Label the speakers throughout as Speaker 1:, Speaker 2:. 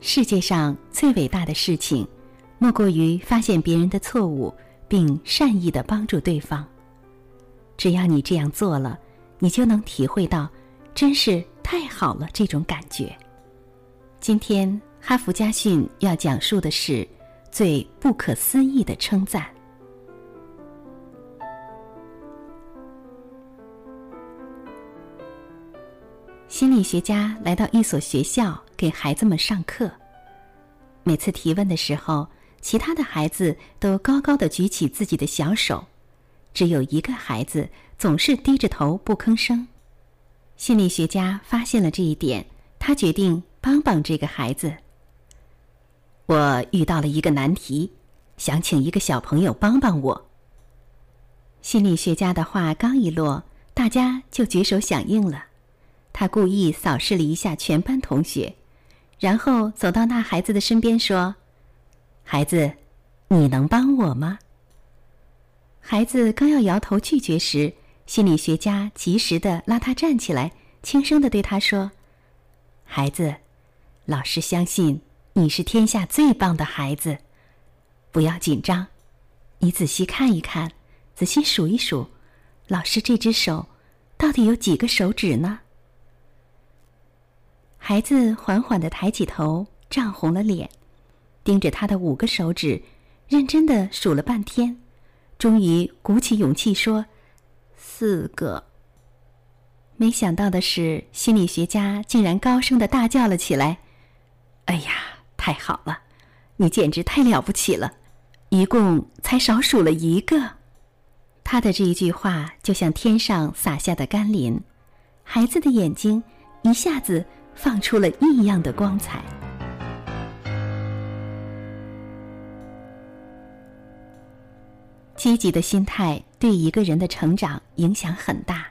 Speaker 1: 世界上最伟大的事情，莫过于发现别人的错误，并善意的帮助对方。只要你这样做了，你就能体会到，真是太好了这种感觉。今天哈佛家训要讲述的是最不可思议的称赞。心理学家来到一所学校给孩子们上课。每次提问的时候，其他的孩子都高高的举起自己的小手，只有一个孩子总是低着头不吭声。心理学家发现了这一点，他决定帮帮这个孩子。我遇到了一个难题，想请一个小朋友帮帮我。心理学家的话刚一落，大家就举手响应了。他故意扫视了一下全班同学，然后走到那孩子的身边说：“孩子，你能帮我吗？”孩子刚要摇头拒绝时，心理学家及时的拉他站起来，轻声的对他说：“孩子，老师相信你是天下最棒的孩子，不要紧张，你仔细看一看，仔细数一数，老师这只手到底有几个手指呢？”孩子缓缓的抬起头，涨红了脸，盯着他的五个手指，认真的数了半天，终于鼓起勇气说：“四个。”没想到的是，心理学家竟然高声的大叫了起来：“哎呀，太好了，你简直太了不起了！一共才少数了一个。”他的这一句话就像天上洒下的甘霖，孩子的眼睛一下子。放出了异样的光彩。积极的心态对一个人的成长影响很大。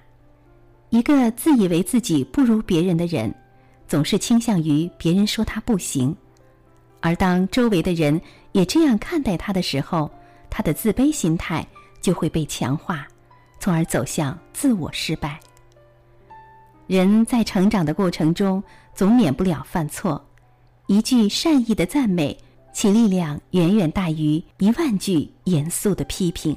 Speaker 1: 一个自以为自己不如别人的人，总是倾向于别人说他不行，而当周围的人也这样看待他的时候，他的自卑心态就会被强化，从而走向自我失败。人在成长的过程中，总免不了犯错。一句善意的赞美，其力量远远大于一万句严肃的批评。